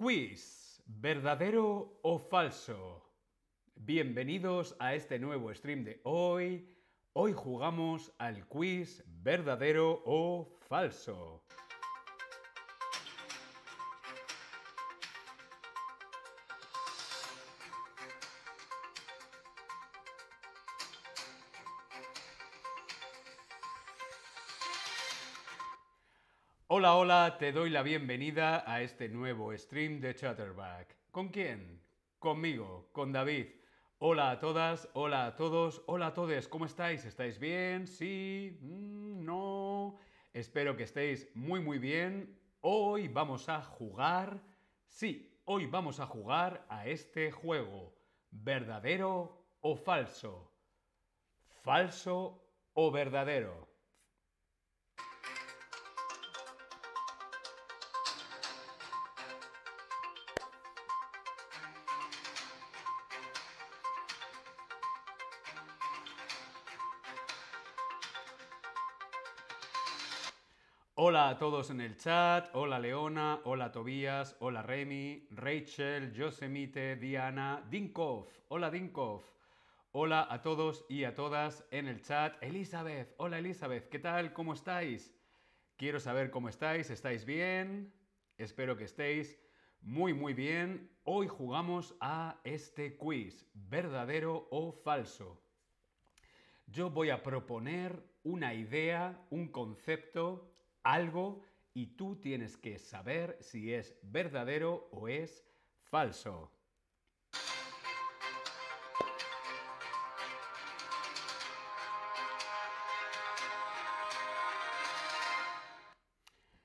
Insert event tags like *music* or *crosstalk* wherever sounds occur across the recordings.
Quiz, ¿verdadero o falso? Bienvenidos a este nuevo stream de hoy. Hoy jugamos al quiz verdadero o falso. Hola, hola, te doy la bienvenida a este nuevo stream de Chatterback. ¿Con quién? Conmigo, con David. Hola a todas, hola a todos, hola a todos, ¿cómo estáis? ¿Estáis bien? ¿Sí? Mm, ¿No? Espero que estéis muy muy bien. Hoy vamos a jugar, sí, hoy vamos a jugar a este juego. ¿Verdadero o falso? ¿Falso o verdadero? Hola a todos en el chat, hola Leona, hola Tobías, hola Remy, Rachel, Yosemite, Diana, Dinkov, hola Dinkov, hola a todos y a todas en el chat, Elizabeth, hola Elizabeth, ¿qué tal? ¿Cómo estáis? Quiero saber cómo estáis, ¿estáis bien? Espero que estéis muy muy bien. Hoy jugamos a este quiz, verdadero o falso. Yo voy a proponer una idea, un concepto algo y tú tienes que saber si es verdadero o es falso.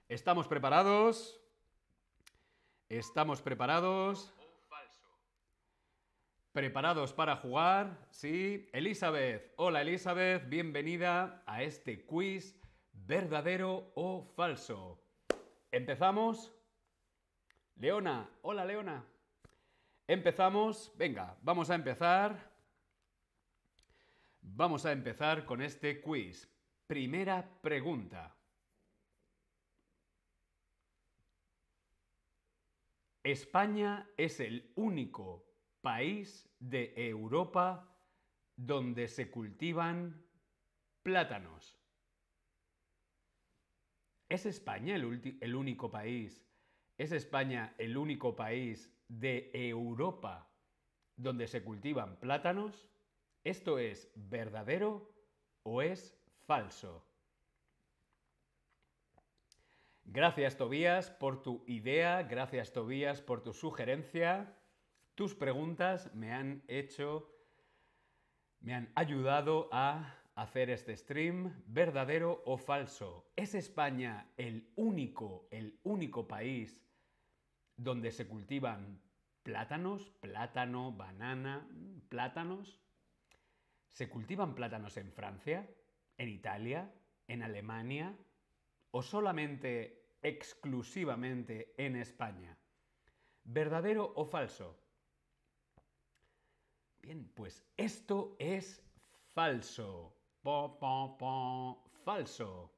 ¿Estamos preparados? ¿Estamos preparados? ¿Preparados para jugar? Sí. Elizabeth. Hola Elizabeth, bienvenida a este quiz ¿Verdadero o falso? ¿Empezamos? Leona, hola Leona. Empezamos, venga, vamos a empezar. Vamos a empezar con este quiz. Primera pregunta. España es el único país de Europa donde se cultivan plátanos. ¿Es España el, único país? ¿Es España el único país de Europa donde se cultivan plátanos? ¿Esto es verdadero o es falso? Gracias Tobías por tu idea, gracias Tobías por tu sugerencia. Tus preguntas me han hecho, me han ayudado a hacer este stream, verdadero o falso. ¿Es España el único, el único país donde se cultivan plátanos, plátano, banana, plátanos? ¿Se cultivan plátanos en Francia, en Italia, en Alemania o solamente exclusivamente en España? ¿Verdadero o falso? Bien, pues esto es falso falso.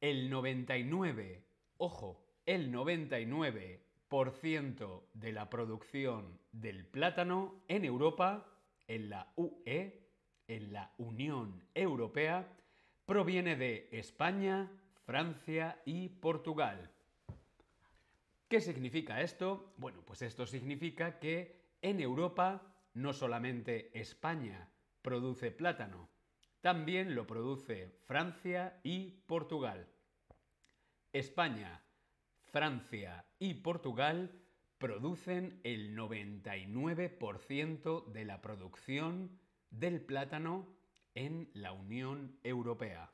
El 99, ojo, el 99% de la producción del plátano en Europa, en la UE, en la Unión Europea, proviene de España, Francia y Portugal. ¿Qué significa esto? Bueno, pues esto significa que en Europa no solamente España, produce plátano. También lo produce Francia y Portugal. España, Francia y Portugal producen el 99% de la producción del plátano en la Unión Europea.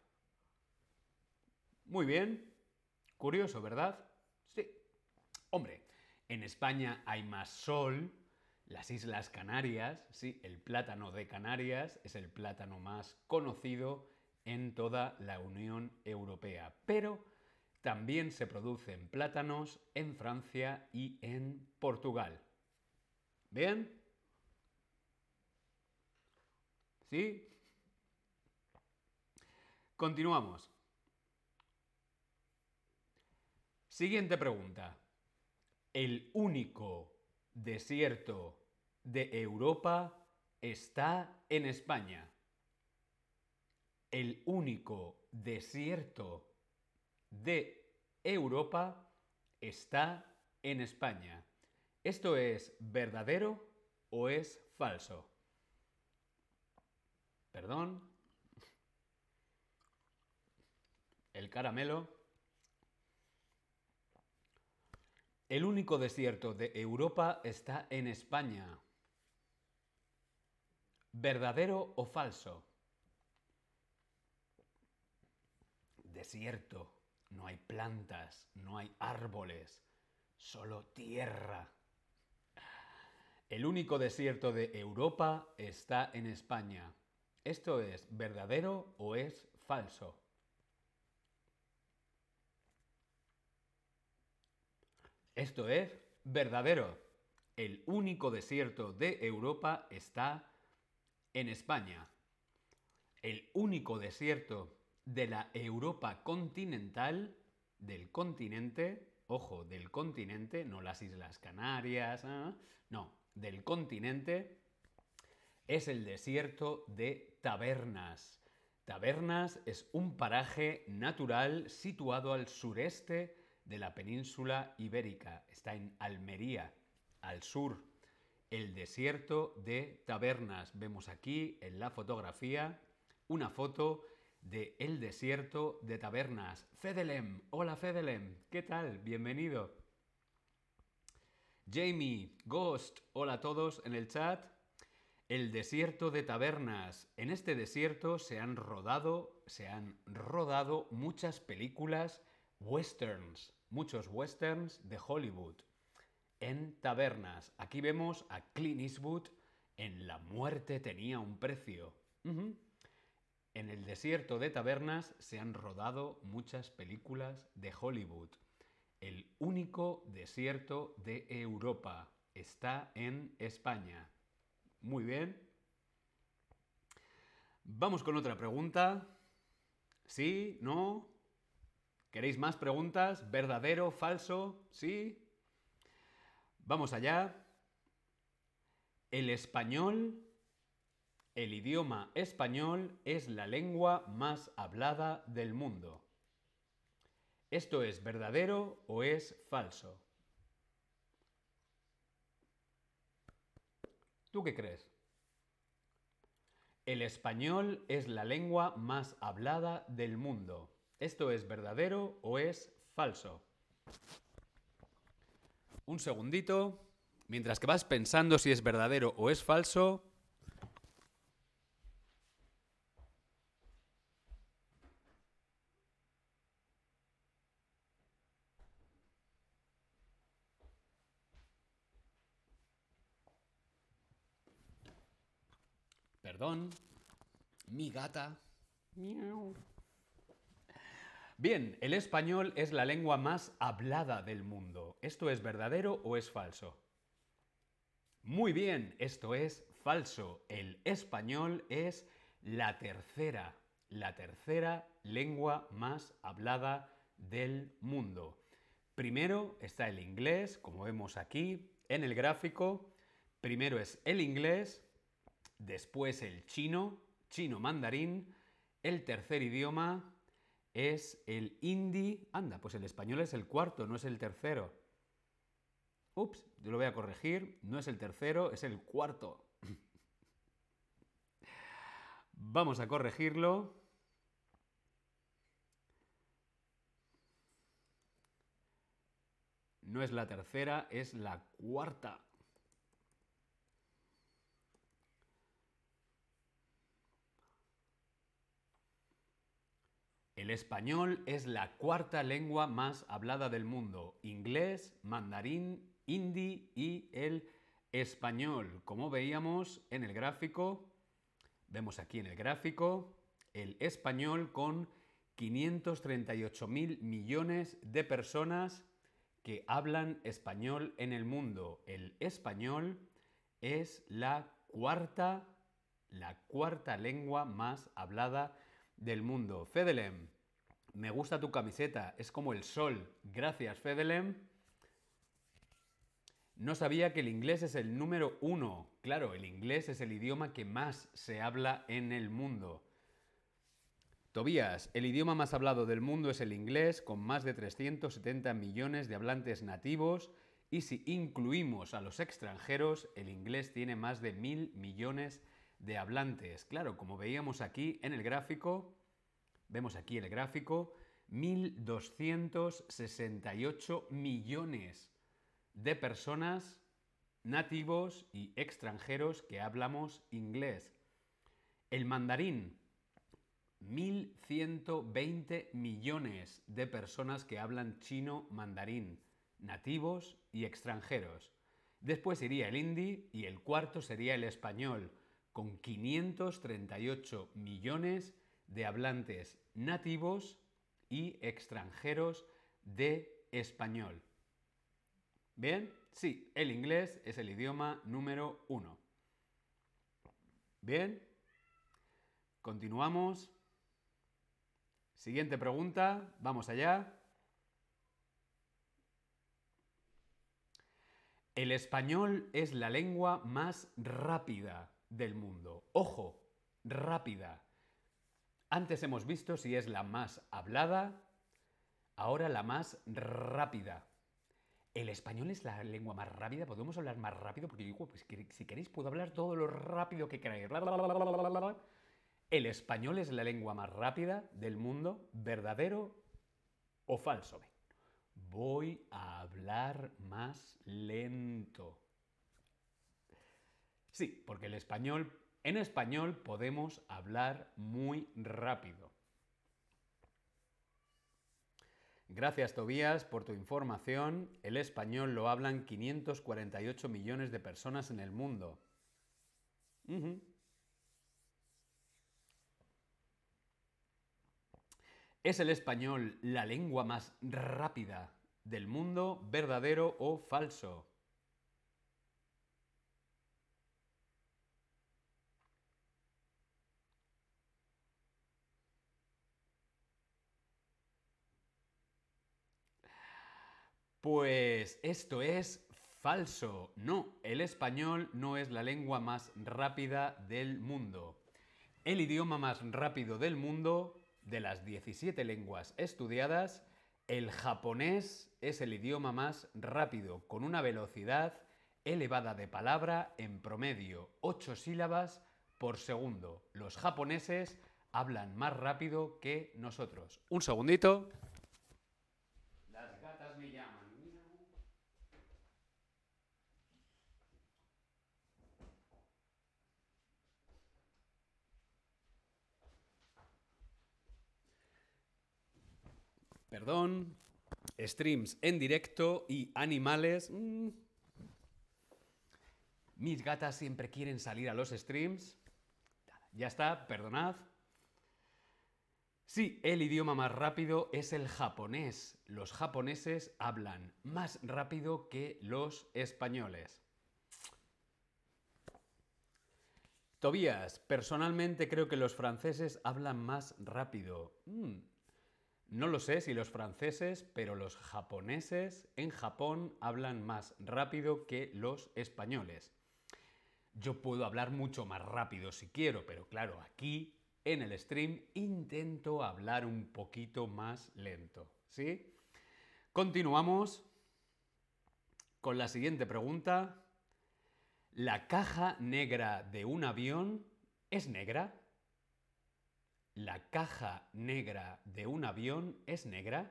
Muy bien. Curioso, ¿verdad? Sí. Hombre, en España hay más sol, las Islas Canarias, sí, el plátano de Canarias es el plátano más conocido en toda la Unión Europea, pero también se producen plátanos en Francia y en Portugal. ¿Bien? ¿Sí? Continuamos. Siguiente pregunta. El único desierto de Europa está en España. El único desierto de Europa está en España. ¿Esto es verdadero o es falso? Perdón. El caramelo. El único desierto de Europa está en España. ¿Verdadero o falso? Desierto. No hay plantas, no hay árboles, solo tierra. El único desierto de Europa está en España. ¿Esto es verdadero o es falso? Esto es verdadero. El único desierto de Europa está en España. El único desierto de la Europa continental, del continente, ojo, del continente, no las Islas Canarias, ¿eh? no, del continente, es el desierto de Tabernas. Tabernas es un paraje natural situado al sureste de la península ibérica. Está en Almería, al sur. El desierto de Tabernas. Vemos aquí en la fotografía una foto de El desierto de Tabernas. Fedelem, hola Fedelem, ¿qué tal? Bienvenido. Jamie, Ghost, hola a todos en el chat. El desierto de Tabernas. En este desierto se han rodado, se han rodado muchas películas westerns, muchos westerns de Hollywood. En Tabernas. Aquí vemos a Clint Eastwood en La muerte tenía un precio. En el desierto de Tabernas se han rodado muchas películas de Hollywood. El único desierto de Europa está en España. Muy bien. Vamos con otra pregunta. ¿Sí? ¿No? ¿Queréis más preguntas? ¿Verdadero? ¿Falso? ¿Sí? Vamos allá. El español el idioma español es la lengua más hablada del mundo. ¿Esto es verdadero o es falso? ¿Tú qué crees? El español es la lengua más hablada del mundo. ¿Esto es verdadero o es falso? Un segundito. Mientras que vas pensando si es verdadero o es falso, Perdón. Mi gata. Bien, el español es la lengua más hablada del mundo. ¿Esto es verdadero o es falso? Muy bien, esto es falso. El español es la tercera, la tercera lengua más hablada del mundo. Primero está el inglés, como vemos aquí en el gráfico. Primero es el inglés, después el chino, chino mandarín, el tercer idioma es el hindi. Anda, pues el español es el cuarto, no es el tercero. Ups, yo lo voy a corregir, no es el tercero, es el cuarto. *laughs* Vamos a corregirlo. No es la tercera, es la cuarta. El español es la cuarta lengua más hablada del mundo. Inglés, mandarín, hindi y el español. Como veíamos en el gráfico, vemos aquí en el gráfico el español con 538 mil millones de personas que hablan español en el mundo. El español es la cuarta, la cuarta lengua más hablada del mundo. Fedelem, me gusta tu camiseta, es como el sol. Gracias, Fedelem. No sabía que el inglés es el número uno. Claro, el inglés es el idioma que más se habla en el mundo. Tobías, el idioma más hablado del mundo es el inglés, con más de 370 millones de hablantes nativos, y si incluimos a los extranjeros, el inglés tiene más de mil millones de hablantes. Claro, como veíamos aquí en el gráfico, vemos aquí el gráfico, 1.268 millones de personas nativos y extranjeros que hablamos inglés. El mandarín, 1.120 millones de personas que hablan chino mandarín, nativos y extranjeros. Después iría el hindi y el cuarto sería el español, con 538 millones de hablantes nativos y extranjeros de español. ¿Bien? Sí, el inglés es el idioma número uno. ¿Bien? Continuamos. Siguiente pregunta, vamos allá. El español es la lengua más rápida del mundo. Ojo, rápida. Antes hemos visto si es la más hablada, ahora la más rápida. El español es la lengua más rápida, podemos hablar más rápido, porque digo, pues, si queréis puedo hablar todo lo rápido que queráis. El español es la lengua más rápida del mundo, verdadero o falso. Voy a hablar más lento. Sí, porque el español, en español podemos hablar muy rápido. Gracias Tobías por tu información. El español lo hablan 548 millones de personas en el mundo. ¿Es el español la lengua más rápida del mundo, verdadero o falso? Pues esto es falso. No, el español no es la lengua más rápida del mundo. El idioma más rápido del mundo, de las 17 lenguas estudiadas, el japonés es el idioma más rápido, con una velocidad elevada de palabra en promedio 8 sílabas por segundo. Los japoneses hablan más rápido que nosotros. Un segundito. Perdón. Streams en directo y animales. Mm. Mis gatas siempre quieren salir a los streams. Ya está, perdonad. Sí, el idioma más rápido es el japonés. Los japoneses hablan más rápido que los españoles. Tobías, personalmente creo que los franceses hablan más rápido. Mm, no lo sé si los franceses, pero los japoneses en Japón hablan más rápido que los españoles. Yo puedo hablar mucho más rápido si quiero, pero claro, aquí en el stream intento hablar un poquito más lento. ¿Sí? Continuamos con la siguiente pregunta. ¿La caja negra de un avión es negra? La caja negra de un avión es negra.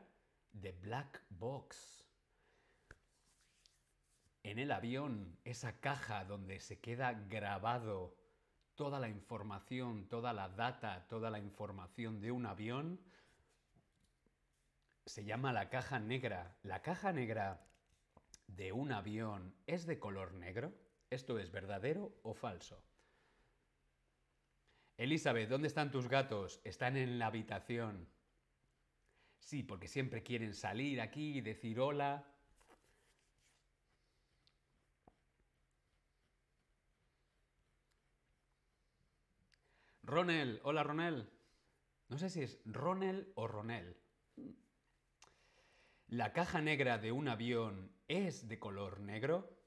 The black box. En el avión, esa caja donde se queda grabado toda la información, toda la data, toda la información de un avión, se llama la caja negra. La caja negra de un avión es de color negro. ¿Esto es verdadero o falso? Elizabeth, ¿dónde están tus gatos? Están en la habitación. Sí, porque siempre quieren salir aquí y decir hola. Ronel, hola Ronel. No sé si es Ronel o Ronel. ¿La caja negra de un avión es de color negro?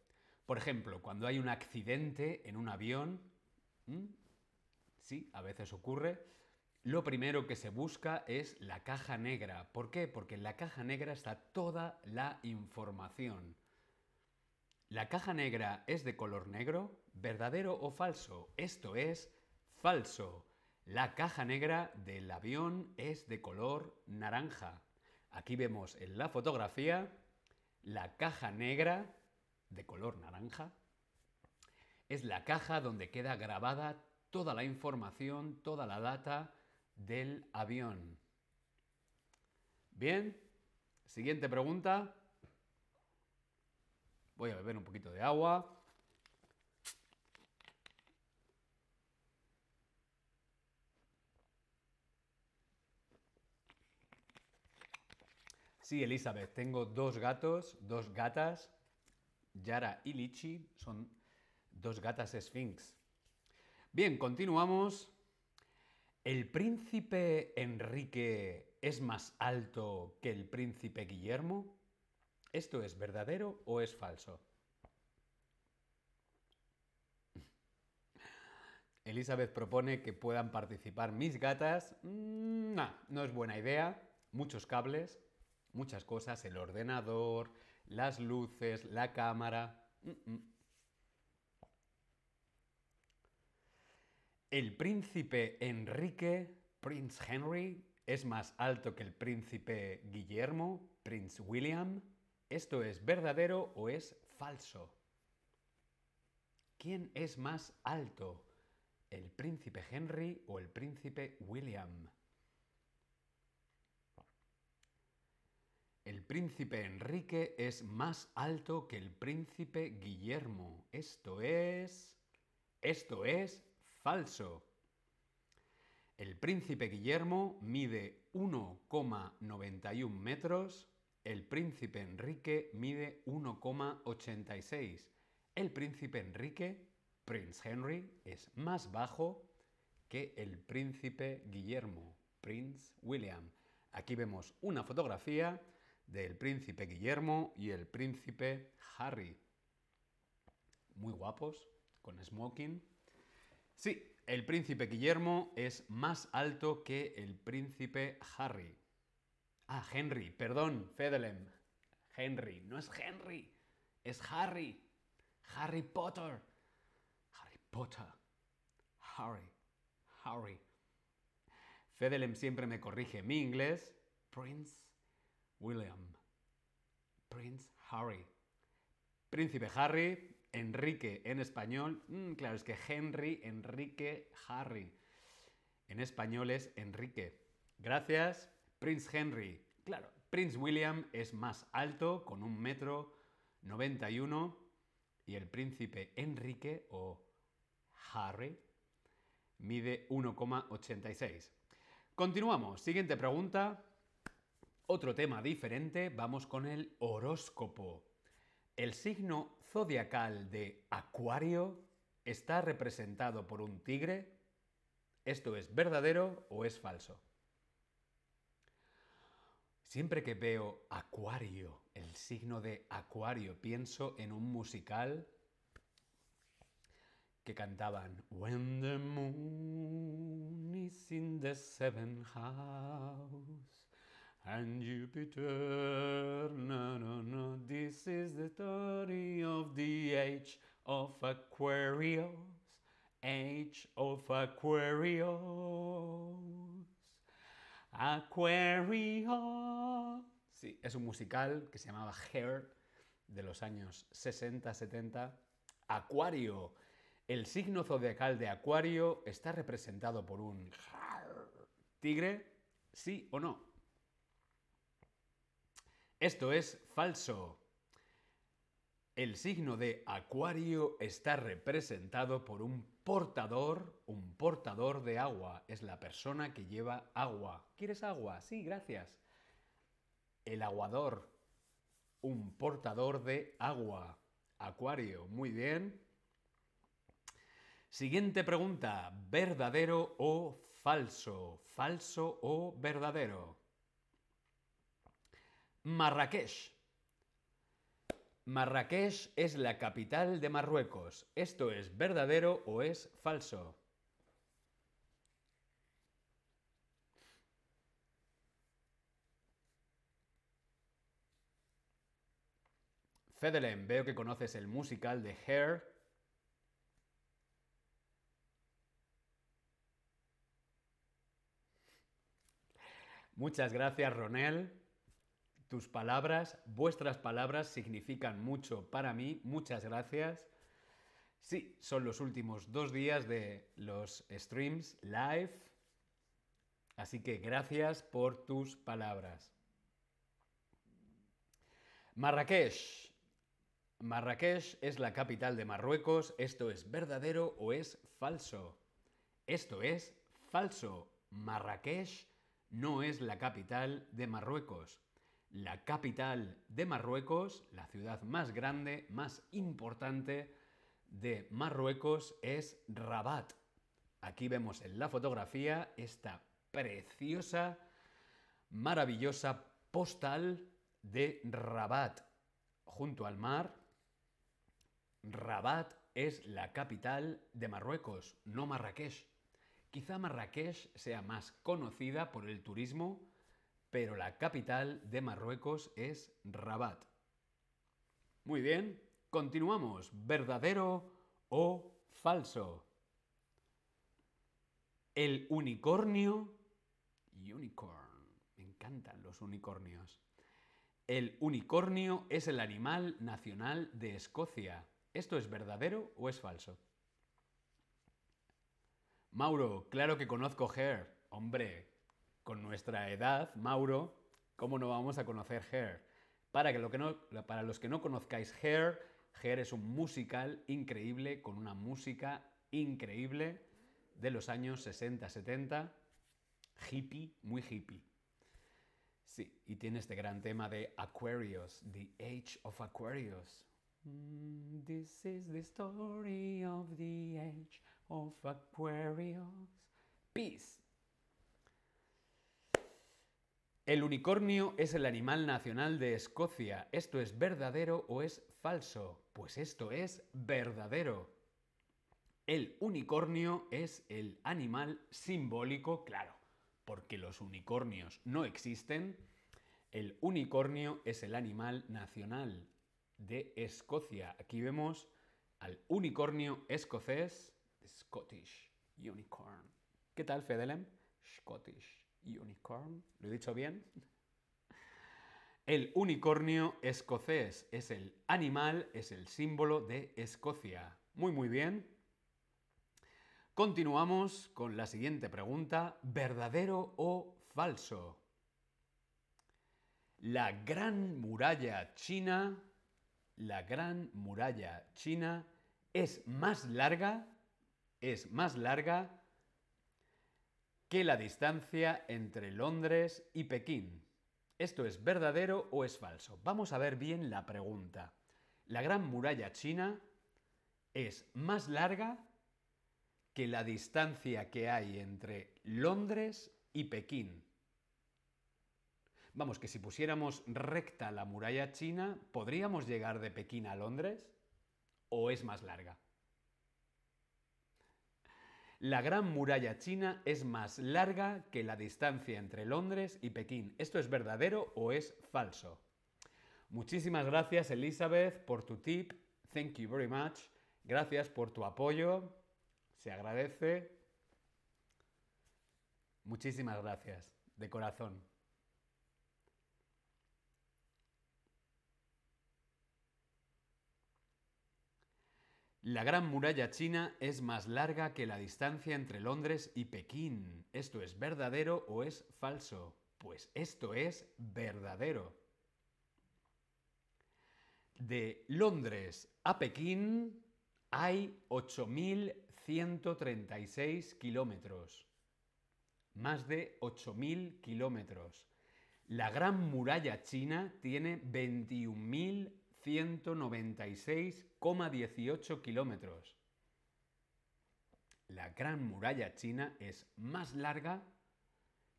Por ejemplo, cuando hay un accidente en un avión, sí, a veces ocurre, lo primero que se busca es la caja negra. ¿Por qué? Porque en la caja negra está toda la información. ¿La caja negra es de color negro? ¿Verdadero o falso? Esto es falso. La caja negra del avión es de color naranja. Aquí vemos en la fotografía la caja negra de color naranja. Es la caja donde queda grabada toda la información, toda la data del avión. Bien, siguiente pregunta. Voy a beber un poquito de agua. Sí, Elizabeth, tengo dos gatos, dos gatas. Yara y Lichi son dos gatas Sphinx. Bien, continuamos. ¿El príncipe Enrique es más alto que el príncipe Guillermo? ¿Esto es verdadero o es falso? *laughs* Elizabeth propone que puedan participar mis gatas. Mm, no, no es buena idea. Muchos cables, muchas cosas, el ordenador, las luces, la cámara. Mm, mm. El príncipe Enrique, Prince Henry, es más alto que el príncipe Guillermo, Prince William. ¿Esto es verdadero o es falso? ¿Quién es más alto? ¿El príncipe Henry o el príncipe William? El príncipe Enrique es más alto que el príncipe Guillermo. Esto es... Esto es falso. El príncipe Guillermo mide 1,91 metros, el príncipe Enrique mide 1,86. El príncipe Enrique, Prince Henry, es más bajo que el príncipe Guillermo, Prince William. Aquí vemos una fotografía del príncipe Guillermo y el príncipe Harry. Muy guapos, con smoking. Sí, el príncipe Guillermo es más alto que el príncipe Harry. Ah, Henry, perdón, Fedelem. Henry, no es Henry, es Harry. Harry Potter. Harry Potter. Harry. Harry. Fedelem siempre me corrige mi inglés. Prince William. Prince Harry. Príncipe Harry, Enrique en español, mm, claro, es que Henry, Enrique, Harry. En español es Enrique. Gracias, Prince Henry. Claro, Prince William es más alto, con un metro 91, y el príncipe Enrique o Harry mide 1,86. Continuamos. Siguiente pregunta. Otro tema diferente. Vamos con el horóscopo. El signo zodiacal de Acuario está representado por un tigre. ¿Esto es verdadero o es falso? Siempre que veo Acuario, el signo de Acuario, pienso en un musical que cantaban When the moon is in the seventh house and Jupiter. No, no, no, this is the story of the age of Aquarius. Age of Aquarius. Aquarius. Sí, es un musical que se llamaba Hair de los años 60-70. Acuario. El signo zodiacal de Acuario está representado por un tigre, sí o no. Esto es falso. El signo de Acuario está representado por un portador, un portador de agua. Es la persona que lleva agua. ¿Quieres agua? Sí, gracias. El aguador, un portador de agua. Acuario, muy bien. Siguiente pregunta, ¿verdadero o falso? ¿Falso o verdadero? Marrakech. Marrakech es la capital de Marruecos. ¿Esto es verdadero o es falso? Fedelen, veo que conoces el musical de Hair. Muchas gracias, Ronel. Tus palabras, vuestras palabras significan mucho para mí. Muchas gracias. Sí, son los últimos dos días de los streams live. Así que gracias por tus palabras. Marrakech. Marrakech es la capital de Marruecos. ¿Esto es verdadero o es falso? Esto es falso. Marrakech no es la capital de Marruecos. La capital de Marruecos, la ciudad más grande, más importante de Marruecos es Rabat. Aquí vemos en la fotografía esta preciosa, maravillosa postal de Rabat, junto al mar. Rabat es la capital de Marruecos, no Marrakech. Quizá Marrakech sea más conocida por el turismo, pero la capital de Marruecos es Rabat. Muy bien, continuamos. ¿Verdadero o falso? El unicornio... Unicorn. Me encantan los unicornios. El unicornio es el animal nacional de Escocia. ¿Esto es verdadero o es falso? Mauro, claro que conozco Hair. Hombre, con nuestra edad, Mauro, ¿cómo no vamos a conocer Hair? Para, que los que no conozcáis Hair, Hair es un musical increíble, con una música increíble de los años 60-70, hippie, muy hippie. Sí, y tiene este gran tema de Aquarius, The Age of Aquarius. Mm, this is the story of the age of Aquarius. Peace. El unicornio es el animal nacional de Escocia. ¿Esto es verdadero o es falso? Pues esto es verdadero. El unicornio es el animal simbólico, claro, porque los unicornios no existen. El unicornio es el animal nacional de Escocia. Aquí vemos al unicornio escocés, Scottish Unicorn. ¿Qué tal, Fedelem? Scottish Unicorn. ¿Lo he dicho bien? El unicornio escocés es el animal, es el símbolo de Escocia. Muy, muy bien. Continuamos con la siguiente pregunta. ¿Verdadero o falso? La gran muralla china, la gran muralla china es más larga, es más larga que la distancia entre Londres y Pekín. ¿Esto es verdadero o es falso? Vamos a ver bien la pregunta. La Gran Muralla China es más larga que la distancia que hay entre Londres y Pekín. Vamos, que si pusiéramos recta la muralla china, ¿podríamos llegar de Pekín a Londres? ¿O es más larga? La Gran Muralla China es más larga que la distancia entre Londres y Pekín. ¿Esto es verdadero o es falso? Muchísimas gracias Elizabeth por tu tip. Thank you very much. Gracias por tu apoyo. Se agradece. Muchísimas gracias, de corazón. La Gran Muralla China es más larga que la distancia entre Londres y Pekín. ¿Esto es verdadero o es falso? Pues esto es verdadero. De Londres a Pekín hay 8.136 kilómetros. Más de 8.000 kilómetros. La Gran Muralla China tiene 21.000 196,18 kilómetros. La Gran Muralla China es más larga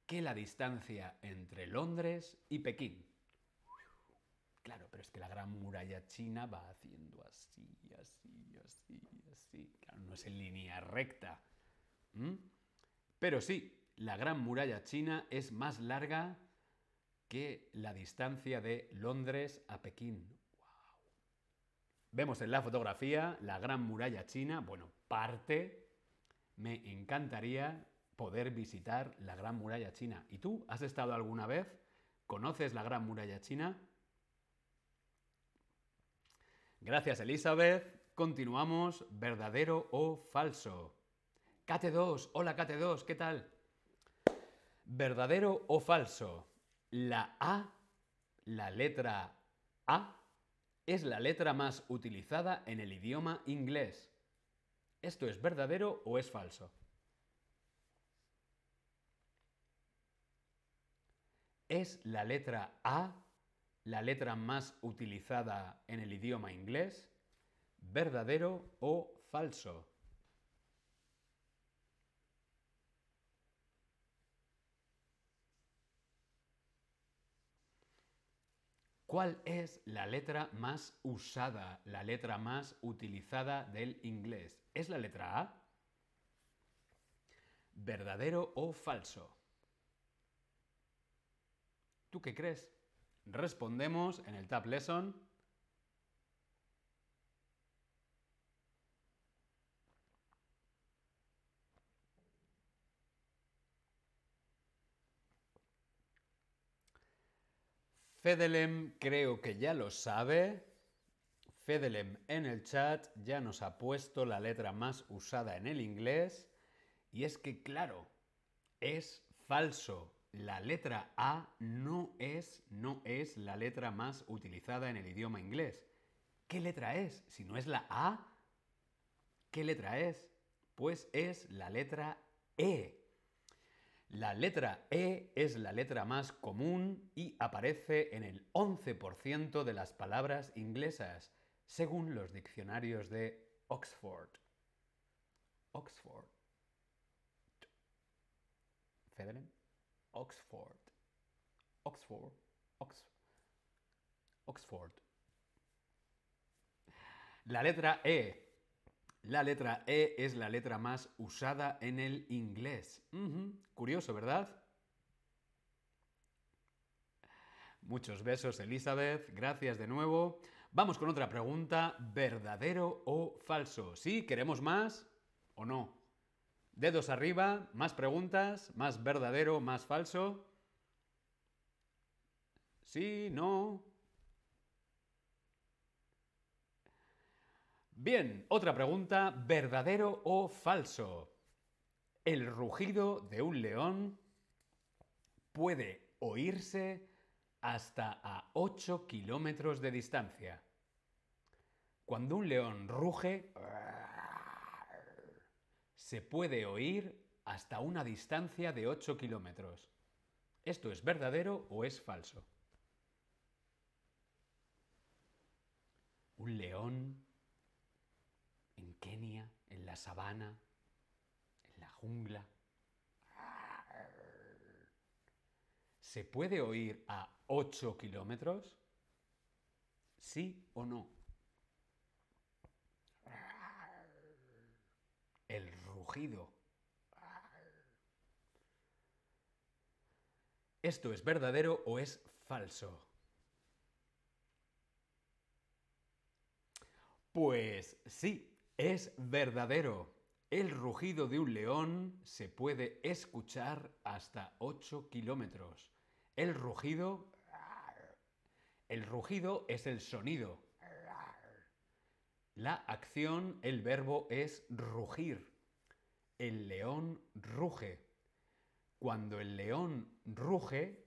que la distancia entre Londres y Pekín. Claro, pero es que la gran muralla china va haciendo así, así, así, así. Claro, no es en línea recta. Pero sí, la gran muralla china es más larga que la distancia de Londres a Pekín. Vemos en la fotografía la gran muralla china, bueno, parte. Me encantaría poder visitar la gran muralla china. ¿Y tú has estado alguna vez? ¿Conoces la gran muralla china? Gracias, Elizabeth. Continuamos. ¿Verdadero o falso? Kate2, hola Kate2, ¿qué tal? ¿Verdadero o falso? La A, la letra A, es la letra más utilizada en el idioma inglés. ¿Esto es verdadero o es falso? ¿Es la letra A la letra más utilizada en el idioma inglés? ¿Verdadero o falso? ¿Cuál es la letra más usada, la letra más utilizada del inglés? ¿Es la letra A? ¿Verdadero o falso? ¿Tú qué crees? Respondemos en el Tab Lesson. Fedelem creo que ya lo sabe. Fedelem en el chat ya nos ha puesto la letra más usada en el inglés. Y es que, claro, es falso la letra A no es, no es la letra más utilizada en el idioma inglés. ¿Qué letra es? Si no es la A, ¿qué letra es? Pues es la letra E. La letra E es la letra más común y aparece en el 11% de las palabras inglesas, según los diccionarios de Oxford. Oxford. ¿Fedelen? Oxford. Oxford. Oxford. La letra E. La letra E es la letra más usada en el inglés. Curioso, ¿verdad? Muchos besos, Elizabeth. Gracias de nuevo. Vamos con otra pregunta. ¿Verdadero o falso? ¿Sí? ¿Queremos más o no? Dedos arriba, más preguntas, más verdadero, más falso. Sí, no. Bien, otra pregunta, ¿verdadero o falso? El rugido de un león puede oírse hasta a 8 kilómetros de distancia. Cuando un león ruge, se puede oír hasta una distancia de 8 kilómetros. ¿Esto es verdadero o es falso? Un león Kenia, en la sabana, en la jungla. ¿Se puede oír a 8 kilómetros? ¿Sí o no? El ¿Esto es verdadero o es falso? Pues sí, es verdadero. El rugido de un león se puede escuchar hasta 8 kilómetros. El rugido... El rugido es el sonido. La acción, el verbo es rugir el león ruge. Cuando el león ruge,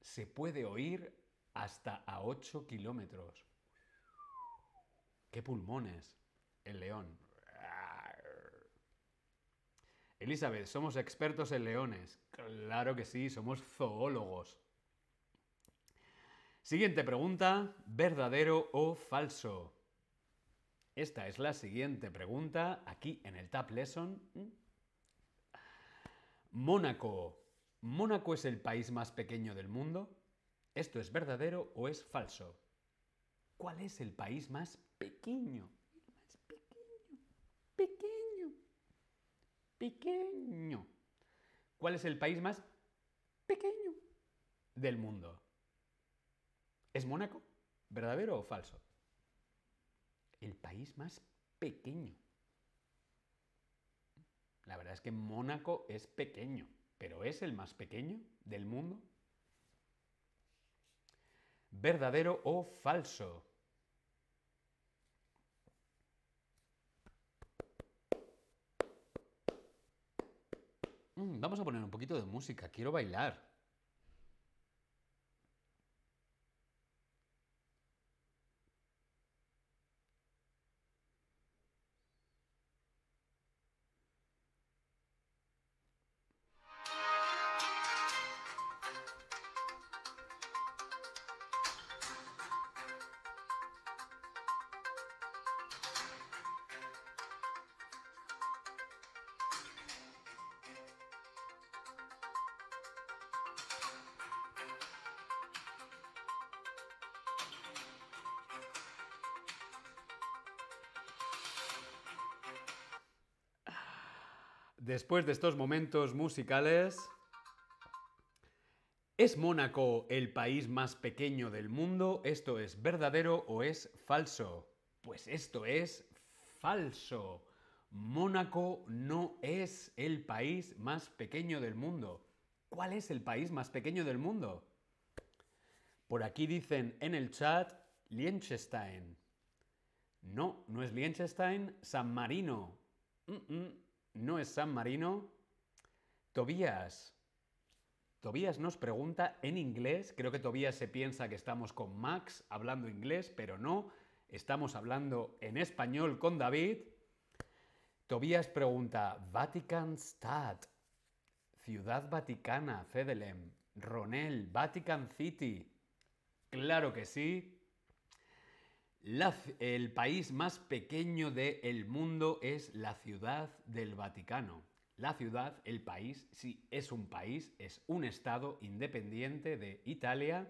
se puede oír hasta a 8 kilómetros. ¡Qué pulmones! El león. Elizabeth, somos expertos en leones. Claro que sí, somos zoólogos. Siguiente pregunta, ¿verdadero o falso? Esta es la siguiente pregunta aquí en el Tab Lesson. Mónaco. ¿Mónaco es el país más pequeño del mundo? ¿Esto es verdadero o es falso? ¿Cuál es el país más pequeño? Pequeño. Pequeño. ¿Cuál es el país más pequeño del mundo? ¿Es Mónaco? ¿Verdadero o falso? El país más pequeño. La verdad es que Mónaco es pequeño, pero ¿es el más pequeño del mundo? ¿Verdadero o falso? Mm, vamos a poner un poquito de música, quiero bailar. Después de estos momentos musicales, ¿es Mónaco el país más pequeño del mundo? ¿Esto es verdadero o es falso? Pues esto es falso. Mónaco no es el país más pequeño del mundo. ¿Cuál es el país más pequeño del mundo? Por aquí dicen en el chat Liechtenstein. No, no es Liechtenstein, San Marino. Mm, mm no es San Marino. Tobías. Tobías nos pregunta en inglés, creo que Tobías se piensa que estamos con Max hablando inglés, pero no, estamos hablando en español con David. Tobías pregunta, Vatican Stat, Ciudad Vaticana, Fedelem, Ronel, Vatican City. Claro que sí, el país más pequeño del mundo es la ciudad del Vaticano. La ciudad, el país, sí, es un país, es un estado independiente de Italia,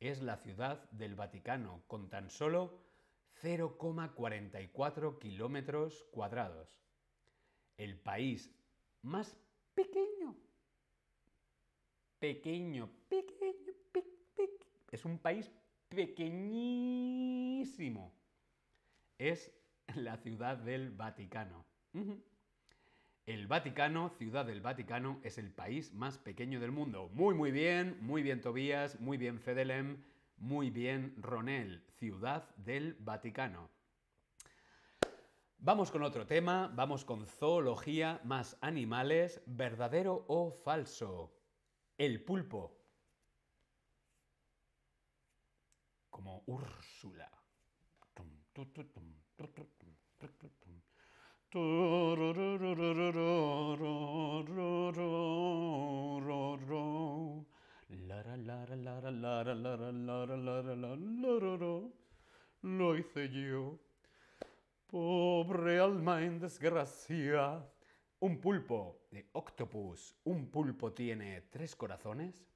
es la ciudad del Vaticano, con tan solo 0,44 kilómetros cuadrados. El país más pequeño, pequeño, pequeño, pequeño, es un país pequeñísimo. Es la ciudad del Vaticano. El Vaticano, ciudad del Vaticano, es el país más pequeño del mundo. Muy, muy bien, muy bien Tobías, muy bien Fedelem, muy bien Ronel, ciudad del Vaticano. Vamos con otro tema, vamos con zoología, más animales, verdadero o falso. El pulpo. Como Úrsula. Lo hice yo, pobre alma en desgracia. Un pulpo de octopus. Un pulpo tiene tres corazones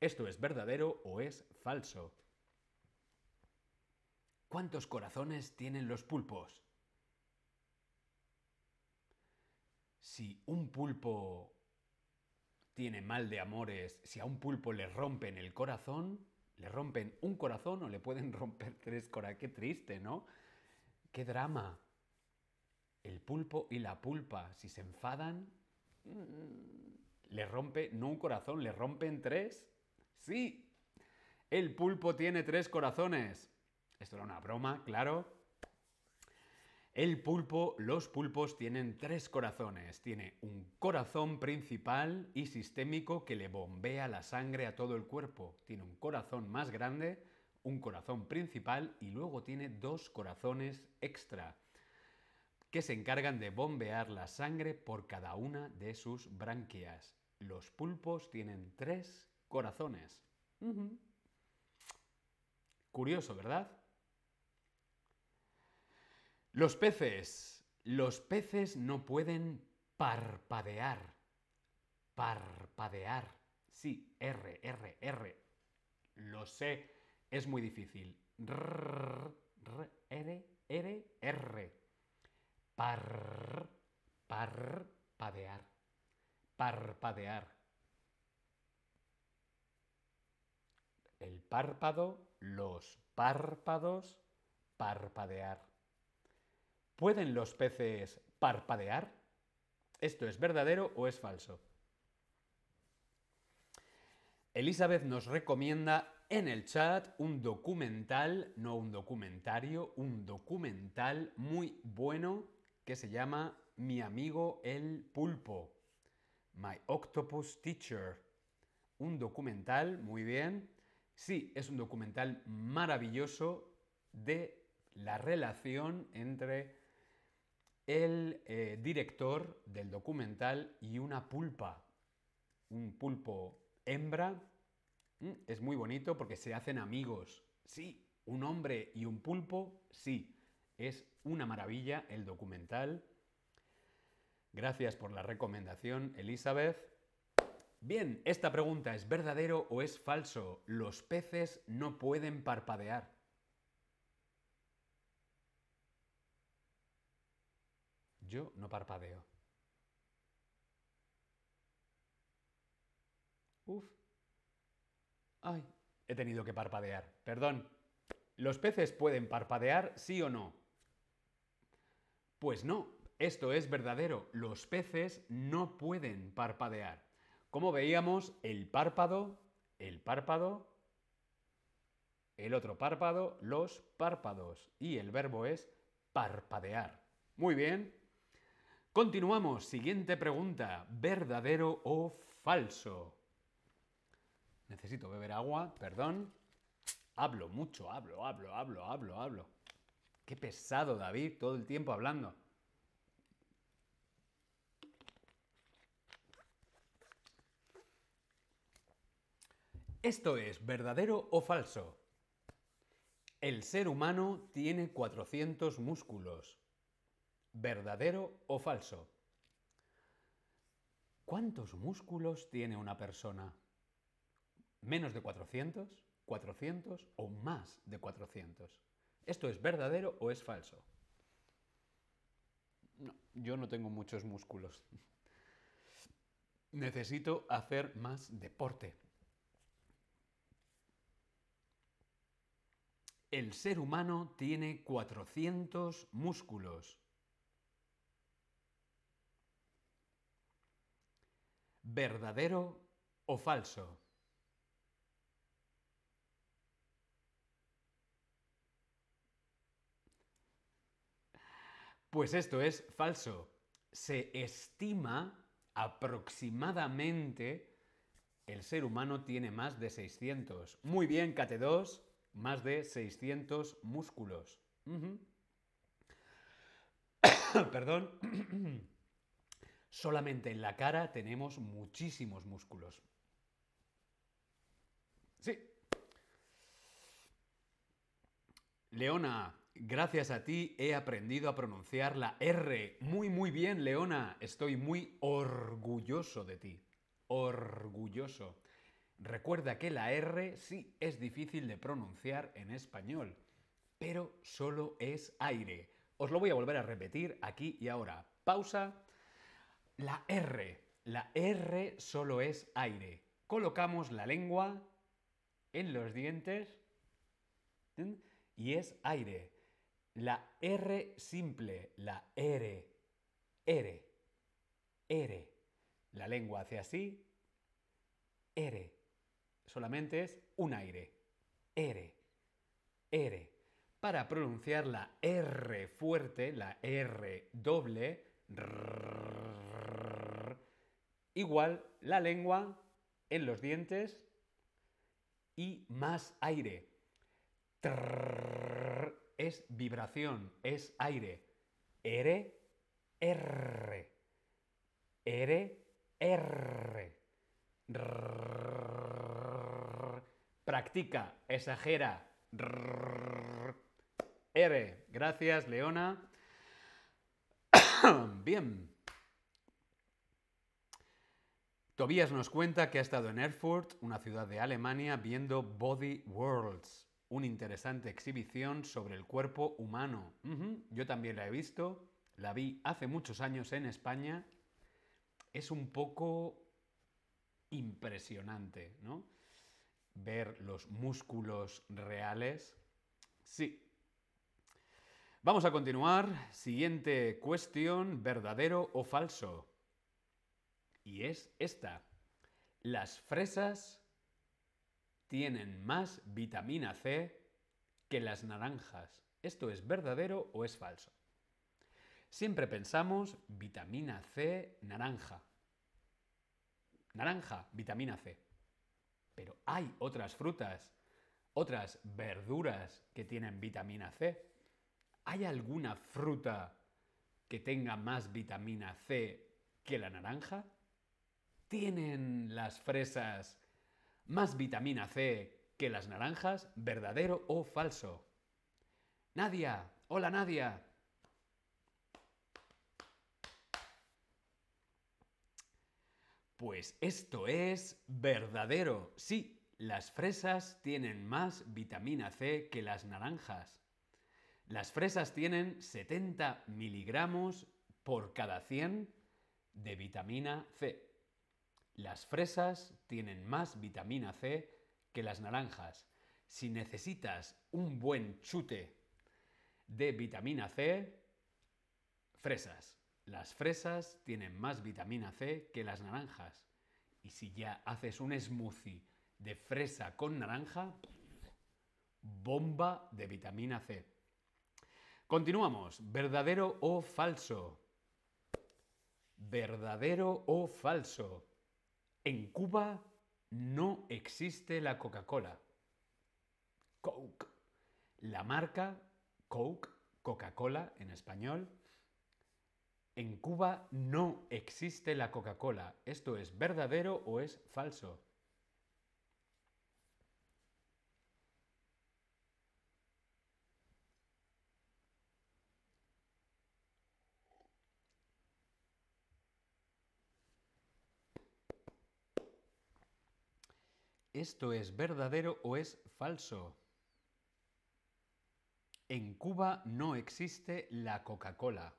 ¿Esto es verdadero o es falso? ¿Cuántos corazones tienen los pulpos? Si un pulpo tiene mal de amores, si a un pulpo le rompen el corazón, le rompen un corazón o le pueden *laughs* romper tres corazones. Qué triste, ¿no? Qué drama. El pulpo y la pulpa, si se enfadan, mm, le rompe no un corazón, le rompen tres. Sí, el pulpo tiene tres corazones. Esto era una broma, claro. El pulpo, los pulpos tienen tres corazones. Tiene un corazón principal y sistémico que le bombea la sangre a todo el cuerpo. Tiene un corazón más grande, un corazón principal y luego tiene dos corazones extra que se encargan de bombear la sangre por cada una de sus branquias. Los pulpos tienen tres corazones. Curioso, ¿verdad? Los peces. Los peces no pueden parpadear. Parpadear. Sí, R, R, R. Lo sé, es muy difícil. R, R, R, R. Par, parpadear. Parpadear. El párpado, los párpados, parpadear. ¿Pueden los peces parpadear? ¿Esto es verdadero o es falso? Elizabeth nos recomienda en el chat un documental, no un documentario, un documental muy bueno que se llama Mi amigo el pulpo. My Octopus Teacher. Un documental, muy bien. Sí, es un documental maravilloso de la relación entre el eh, director del documental y una pulpa. Un pulpo hembra. Mm, es muy bonito porque se hacen amigos. Sí, un hombre y un pulpo, sí. Es una maravilla el documental. Gracias por la recomendación, Elizabeth. Bien, esta pregunta es verdadero o es falso. Los peces no pueden parpadear. Yo no parpadeo. Uf. Ay, he tenido que parpadear. Perdón. ¿Los peces pueden parpadear, sí o no? Pues no, esto es verdadero. Los peces no pueden parpadear. Como veíamos, el párpado, el párpado, el otro párpado, los párpados. Y el verbo es parpadear. Muy bien. Continuamos. Siguiente pregunta. ¿Verdadero o falso? Necesito beber agua, perdón. Hablo mucho, hablo, hablo, hablo, hablo, hablo. Qué pesado, David, todo el tiempo hablando. Esto es verdadero o falso. El ser humano tiene 400 músculos. ¿Verdadero o falso? ¿Cuántos músculos tiene una persona? menos de 400, 400 o más de 400. ¿Esto es verdadero o es falso? No, yo no tengo muchos músculos. Necesito hacer más deporte. El ser humano tiene 400 músculos. ¿Verdadero o falso? Pues esto es falso. Se estima aproximadamente el ser humano tiene más de 600. Muy bien, KT2, más de 600 músculos. *coughs* Perdón. *coughs* Solamente en la cara tenemos muchísimos músculos. Sí. Leona, Gracias a ti he aprendido a pronunciar la R. Muy, muy bien, Leona. Estoy muy orgulloso de ti. Orgulloso. Recuerda que la R sí es difícil de pronunciar en español, pero solo es aire. Os lo voy a volver a repetir aquí y ahora. Pausa. La R. La R solo es aire. Colocamos la lengua en los dientes y es aire. La R simple, la R, R, R. La lengua hace así, R. Solamente es un aire. R, R. Para pronunciar la R fuerte, la R doble, igual la lengua en los dientes y más aire es vibración, es aire. R, R. R, R. Practica, exagera. R. Gracias, Leona. *coughs* Bien. Tobías nos cuenta que ha estado en Erfurt, una ciudad de Alemania, viendo Body Worlds, una interesante exhibición sobre el cuerpo humano. Yo también la he visto, la vi hace muchos años en España. Es un poco impresionante, ¿no? Ver los músculos reales. Sí. Vamos a continuar. Siguiente cuestión, ¿verdadero o falso? Y es esta. Las fresas tienen más vitamina C que las naranjas. ¿Esto es verdadero o es falso? Siempre pensamos vitamina C, naranja. Naranja, vitamina C. Pero hay otras frutas, otras verduras que tienen vitamina C. ¿Hay alguna fruta que tenga más vitamina C que la naranja? ¿Tienen las fresas más vitamina C que las naranjas? ¿Verdadero o falso? Nadia, hola Nadia. Pues esto es verdadero. Sí, las fresas tienen más vitamina C que las naranjas. Las fresas tienen 70 miligramos por cada 100 de vitamina C. Las fresas tienen más vitamina C que las naranjas. Si necesitas un buen chute de vitamina C, fresas. Las fresas tienen más vitamina C que las naranjas. Y si ya haces un smoothie de fresa con naranja, bomba de vitamina C. Continuamos. ¿Verdadero o falso? ¿Verdadero o falso? En Cuba no existe la Coca-Cola. Coke. La marca Coke, Coca-Cola en español. En Cuba no existe la Coca-Cola. ¿Esto es verdadero o es falso? ¿Esto es verdadero o es falso? En Cuba no existe la Coca-Cola.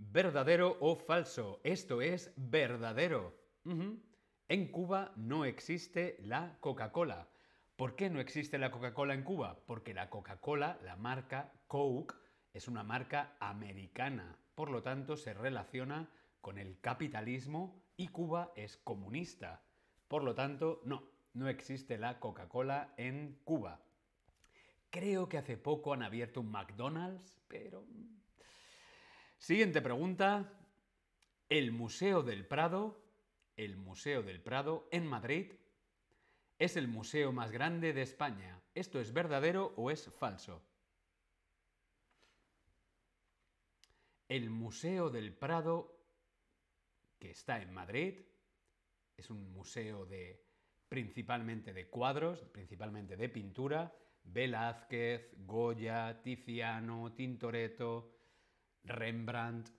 ¿Verdadero o falso? Esto es verdadero. En Cuba no existe la Coca-Cola. ¿Por qué no existe la Coca-Cola en Cuba? Porque la Coca-Cola, la marca Coke, es una marca americana. Por lo tanto, se relaciona con el capitalismo y Cuba es comunista. Por lo tanto, no, no existe la Coca-Cola en Cuba. Creo que hace poco han abierto un McDonald's, pero... Siguiente pregunta. El Museo del Prado, el Museo del Prado en Madrid, es el museo más grande de España. ¿Esto es verdadero o es falso? El Museo del Prado que está en Madrid. Es un museo de principalmente de cuadros, principalmente de pintura. Velázquez, Goya, Tiziano, Tintoretto, Rembrandt.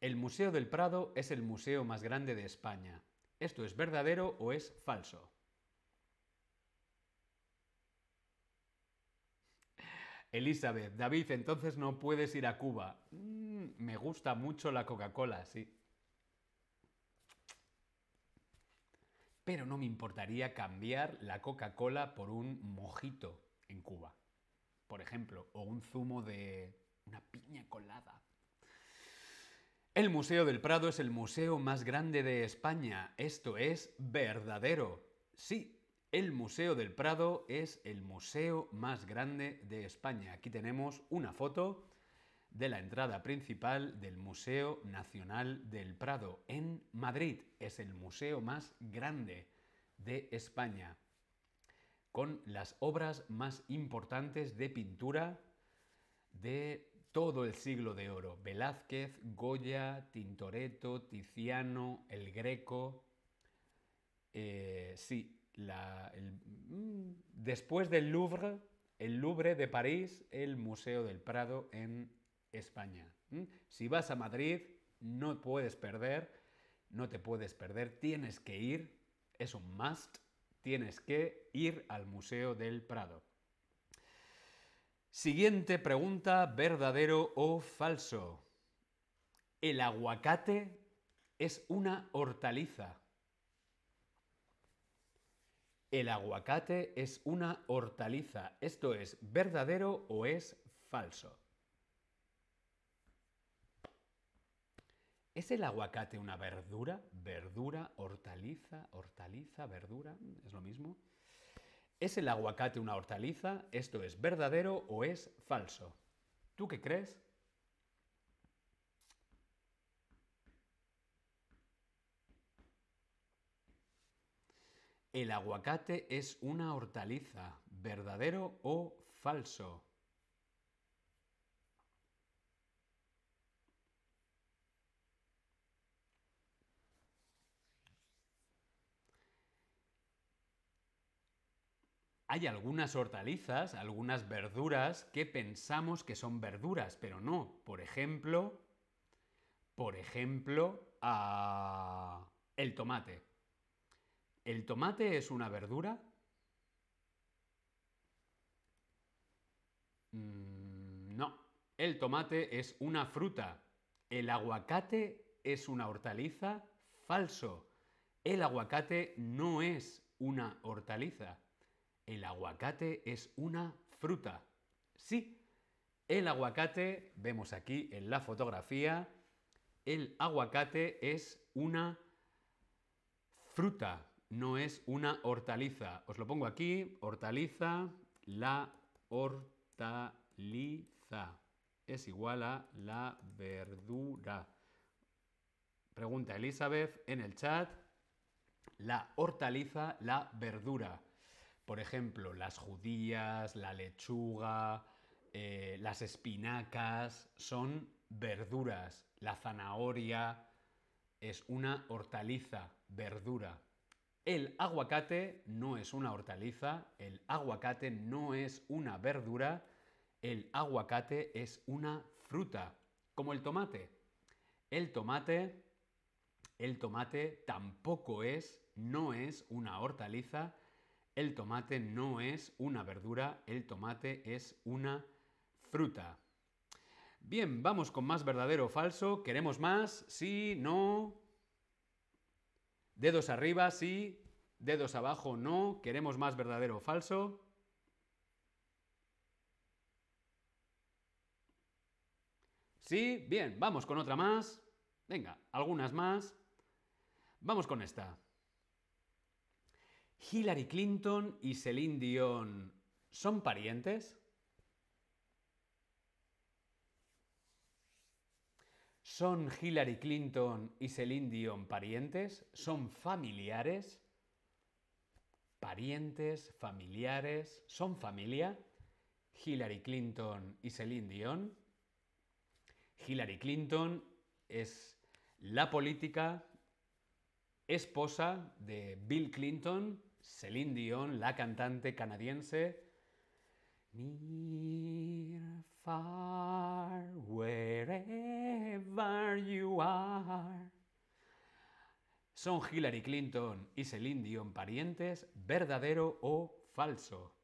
El Museo del Prado es el museo más grande de España. ¿Esto es verdadero o es falso? Elizabeth, David, entonces no puedes ir a Cuba. Mm, me gusta mucho la Coca-Cola, sí. pero no me importaría cambiar la Coca-Cola por un mojito en Cuba, por ejemplo, o un zumo de una piña colada. El Museo del Prado es el museo más grande de España. Esto es verdadero. Sí, el Museo del Prado es el museo más grande de España. Aquí tenemos una foto de la entrada principal del Museo Nacional del Prado en Madrid. Es el museo más grande de España, con las obras más importantes de pintura de todo el siglo de oro. Velázquez, Goya, Tintoretto, Tiziano, El Greco. Eh, sí, mm, después del Louvre, el Louvre de París, el Museo del Prado en España. Si vas a Madrid, no puedes perder, no te puedes perder, tienes que ir, es un must, tienes que ir al Museo del Prado. Siguiente pregunta, ¿verdadero o falso? El aguacate es una hortaliza. El aguacate es una hortaliza. ¿Esto es verdadero o es falso? ¿Es el aguacate una verdura? ¿Verdura, hortaliza, hortaliza, verdura? ¿Es lo mismo? ¿Es el aguacate una hortaliza? ¿Esto es verdadero o es falso? ¿Tú qué crees? ¿El aguacate es una hortaliza? ¿Verdadero o falso? Hay algunas hortalizas, algunas verduras que pensamos que son verduras, pero no. Por ejemplo, por ejemplo, el tomate. ¿El tomate es una verdura? Mm, no, el tomate es una fruta. ¿El aguacate es una hortaliza? Falso. El aguacate no es una hortaliza. El aguacate es una fruta. Sí, el aguacate, vemos aquí en la fotografía, el aguacate es una fruta no es una hortaliza. Os lo pongo aquí, hortaliza, la hortaliza es igual a la verdura. Pregunta Elizabeth en el chat. La hortaliza, la verdura. Por ejemplo, las judías, la lechuga, eh, las espinacas son verduras. La zanahoria es una hortaliza, verdura. El aguacate no es una hortaliza, el aguacate no es una verdura, el aguacate es una fruta, como el tomate. El tomate, el tomate tampoco es, no es una hortaliza, el tomate no es una verdura, el tomate es una fruta. Bien, vamos con más verdadero o falso. ¿Queremos más? Sí, no. Dedos arriba, sí. Dedos abajo, no. ¿Queremos más verdadero o falso? ¿Sí? Bien, vamos con otra más. Venga, algunas más. Vamos con esta. Hillary Clinton y Celine Dion son parientes? ¿Son Hillary Clinton y Celine Dion parientes? ¿Son familiares? ¿Parientes? ¿Familiares? ¿Son familia? Hillary Clinton y Celine Dion. Hillary Clinton es la política esposa de Bill Clinton, Celine Dion, la cantante canadiense. far, wherever you are. ¿Son Hillary Clinton y Celine Dion parientes? ¿Verdadero o falso?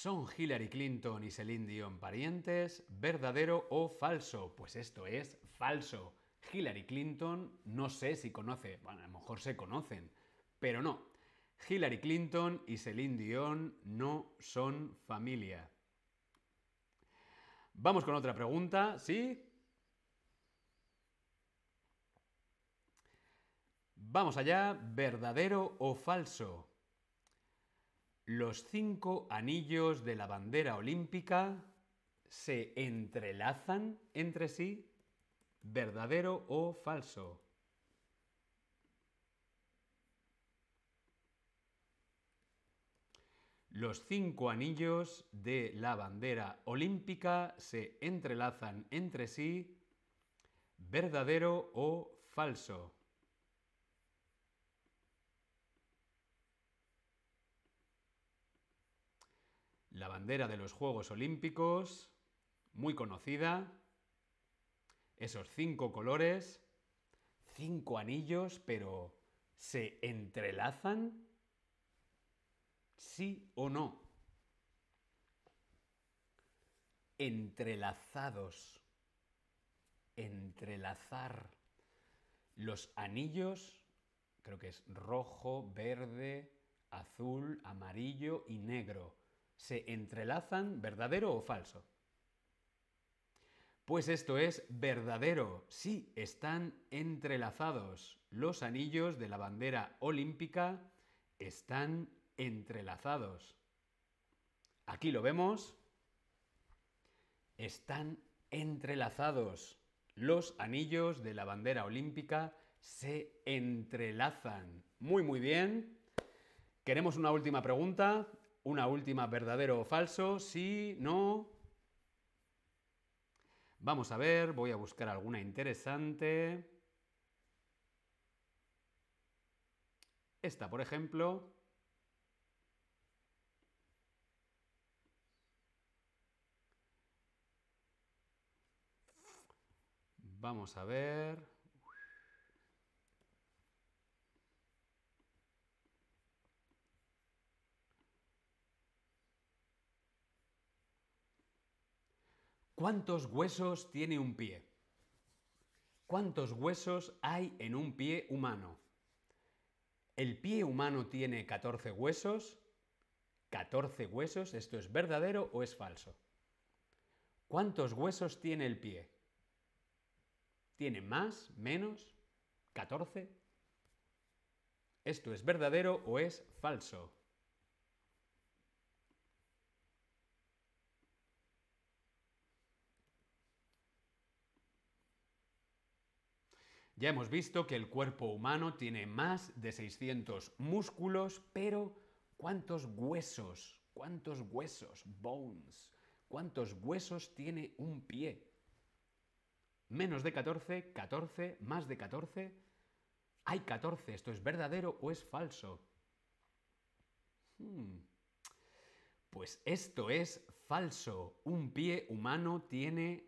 ¿Son Hillary Clinton y Celine Dion parientes? ¿Verdadero o falso? Pues esto es falso. Hillary Clinton no sé si conoce, bueno, a lo mejor se conocen, pero no. Hillary Clinton y Celine Dion no son familia. Vamos con otra pregunta, ¿sí? Vamos allá, ¿verdadero o falso? Los cinco anillos de la bandera olímpica se entrelazan entre sí? ¿Verdadero o falso? Los cinco anillos de la bandera olímpica se entrelazan entre sí. ¿Verdadero o falso? La bandera de los Juegos Olímpicos, muy conocida. Esos cinco colores, cinco anillos, pero ¿se entrelazan? ¿Sí o no? Entrelazados. Entrelazar. Los anillos, creo que es rojo, verde, azul, amarillo y negro. ¿Se entrelazan verdadero o falso? Pues esto es verdadero. Sí, están entrelazados. Los anillos de la bandera olímpica están entrelazados. Aquí lo vemos. Están entrelazados. Los anillos de la bandera olímpica se entrelazan. Muy, muy bien. Queremos una última pregunta. Una última verdadero o falso. Sí, no. Vamos a ver, voy a buscar alguna interesante. Esta, por ejemplo. Vamos a ver. ¿Cuántos huesos tiene un pie? ¿Cuántos huesos hay en un pie humano? ¿El pie humano tiene 14 huesos? ¿14 huesos? ¿Esto es verdadero o es falso? ¿Cuántos huesos tiene el pie? ¿Tiene más? ¿Menos? ¿14? ¿Esto es verdadero o es falso? Ya hemos visto que el cuerpo humano tiene más de 600 músculos, pero ¿cuántos huesos? ¿Cuántos huesos? Bones. ¿Cuántos huesos tiene un pie? Menos de 14, 14, más de 14. Hay 14. ¿Esto es verdadero o es falso? Hmm. Pues esto es falso. Un pie humano tiene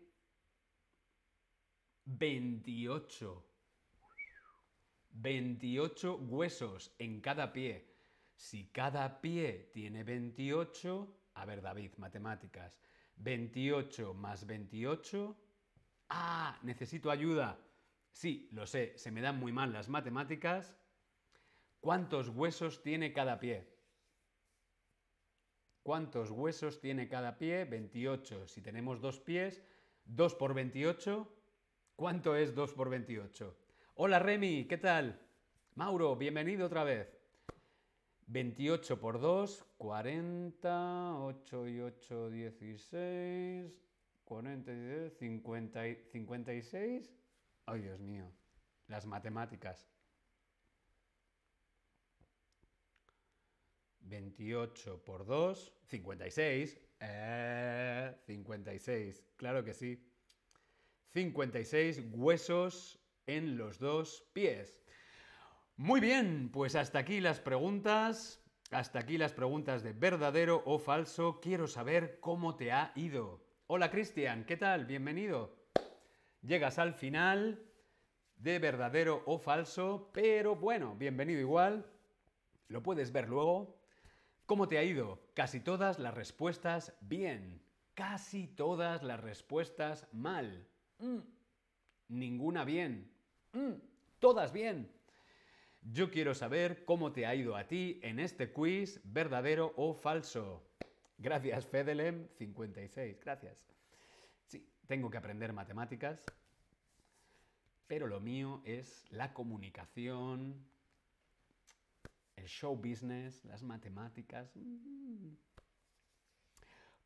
28. 28 huesos en cada pie. Si cada pie tiene 28, a ver David, matemáticas, 28 más 28, ah, necesito ayuda. Sí, lo sé, se me dan muy mal las matemáticas. ¿Cuántos huesos tiene cada pie? ¿Cuántos huesos tiene cada pie? 28. Si tenemos dos pies, 2 por 28, ¿cuánto es 2 por 28? Hola Remy, ¿qué tal? Mauro, bienvenido otra vez. 28 por 2, 40, 8 y 8, 16, 40, 50, 56. Ay, Dios mío, las matemáticas. 28 por 2, 56. Eh, 56, claro que sí. 56 huesos en los dos pies. Muy bien, pues hasta aquí las preguntas. Hasta aquí las preguntas de verdadero o falso. Quiero saber cómo te ha ido. Hola Cristian, ¿qué tal? Bienvenido. Llegas al final de verdadero o falso, pero bueno, bienvenido igual. Lo puedes ver luego. ¿Cómo te ha ido? Casi todas las respuestas bien. Casi todas las respuestas mal. Mm ninguna bien. Mm, todas bien. Yo quiero saber cómo te ha ido a ti en este quiz, verdadero o falso. Gracias, Fedelem56. Gracias. Sí, tengo que aprender matemáticas, pero lo mío es la comunicación, el show business, las matemáticas. Mm.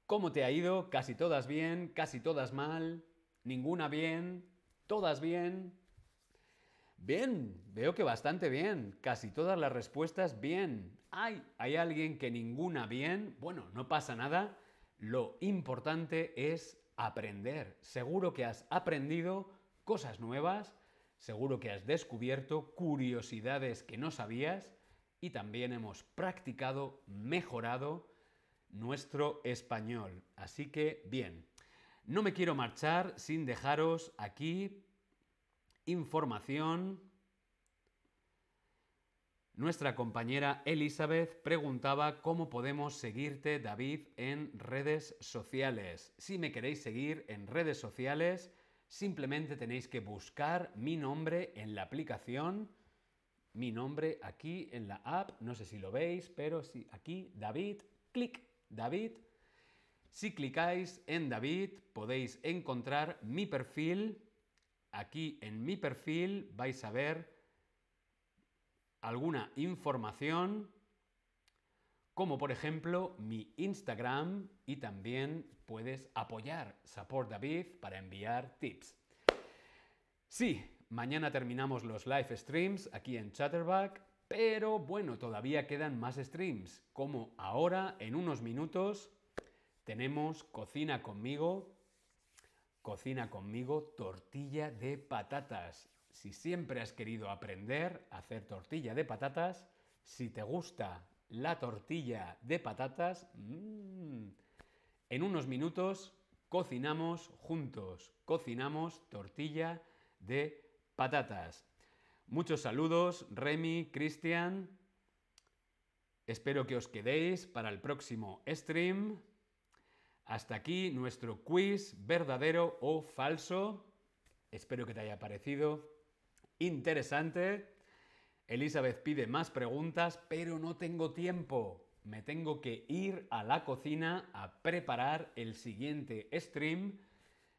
¿Cómo te ha ido? Casi todas bien, casi todas mal, ninguna bien, ¿Todas bien? Bien, veo que bastante bien. Casi todas las respuestas bien. ¿Hay, ¿Hay alguien que ninguna bien? Bueno, no pasa nada. Lo importante es aprender. Seguro que has aprendido cosas nuevas, seguro que has descubierto curiosidades que no sabías y también hemos practicado, mejorado nuestro español. Así que, bien, no me quiero marchar sin dejaros aquí información. Nuestra compañera Elizabeth preguntaba cómo podemos seguirte, David, en redes sociales. Si me queréis seguir en redes sociales, simplemente tenéis que buscar mi nombre en la aplicación, mi nombre aquí en la app, no sé si lo veis, pero sí, aquí, David, clic, David. Si clicáis en David podéis encontrar mi perfil. Aquí en mi perfil vais a ver alguna información como por ejemplo mi Instagram y también puedes apoyar Support David para enviar tips. Sí, mañana terminamos los live streams aquí en Chatterback, pero bueno, todavía quedan más streams, como ahora en unos minutos tenemos Cocina conmigo, Cocina conmigo tortilla de patatas. Si siempre has querido aprender a hacer tortilla de patatas, si te gusta la tortilla de patatas, mmm, en unos minutos cocinamos juntos, cocinamos tortilla de patatas. Muchos saludos, Remy, Cristian. Espero que os quedéis para el próximo stream. Hasta aquí nuestro quiz verdadero o falso. Espero que te haya parecido interesante. Elizabeth pide más preguntas, pero no tengo tiempo. Me tengo que ir a la cocina a preparar el siguiente stream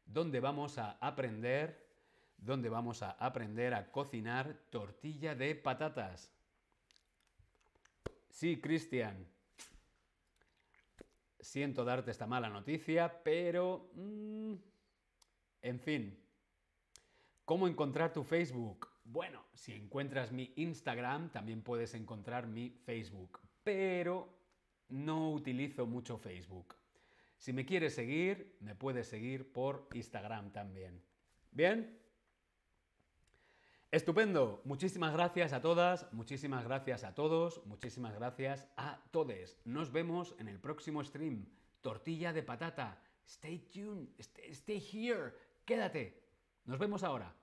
donde vamos a aprender donde vamos a aprender a cocinar tortilla de patatas. Sí, Cristian. Siento darte esta mala noticia, pero... Mm, en fin. ¿Cómo encontrar tu Facebook? Bueno, si encuentras mi Instagram, también puedes encontrar mi Facebook. Pero no utilizo mucho Facebook. Si me quieres seguir, me puedes seguir por Instagram también. ¿Bien? Estupendo. Muchísimas gracias a todas, muchísimas gracias a todos, muchísimas gracias a todos. Nos vemos en el próximo stream. Tortilla de patata. Stay tuned, stay, stay here. Quédate. Nos vemos ahora.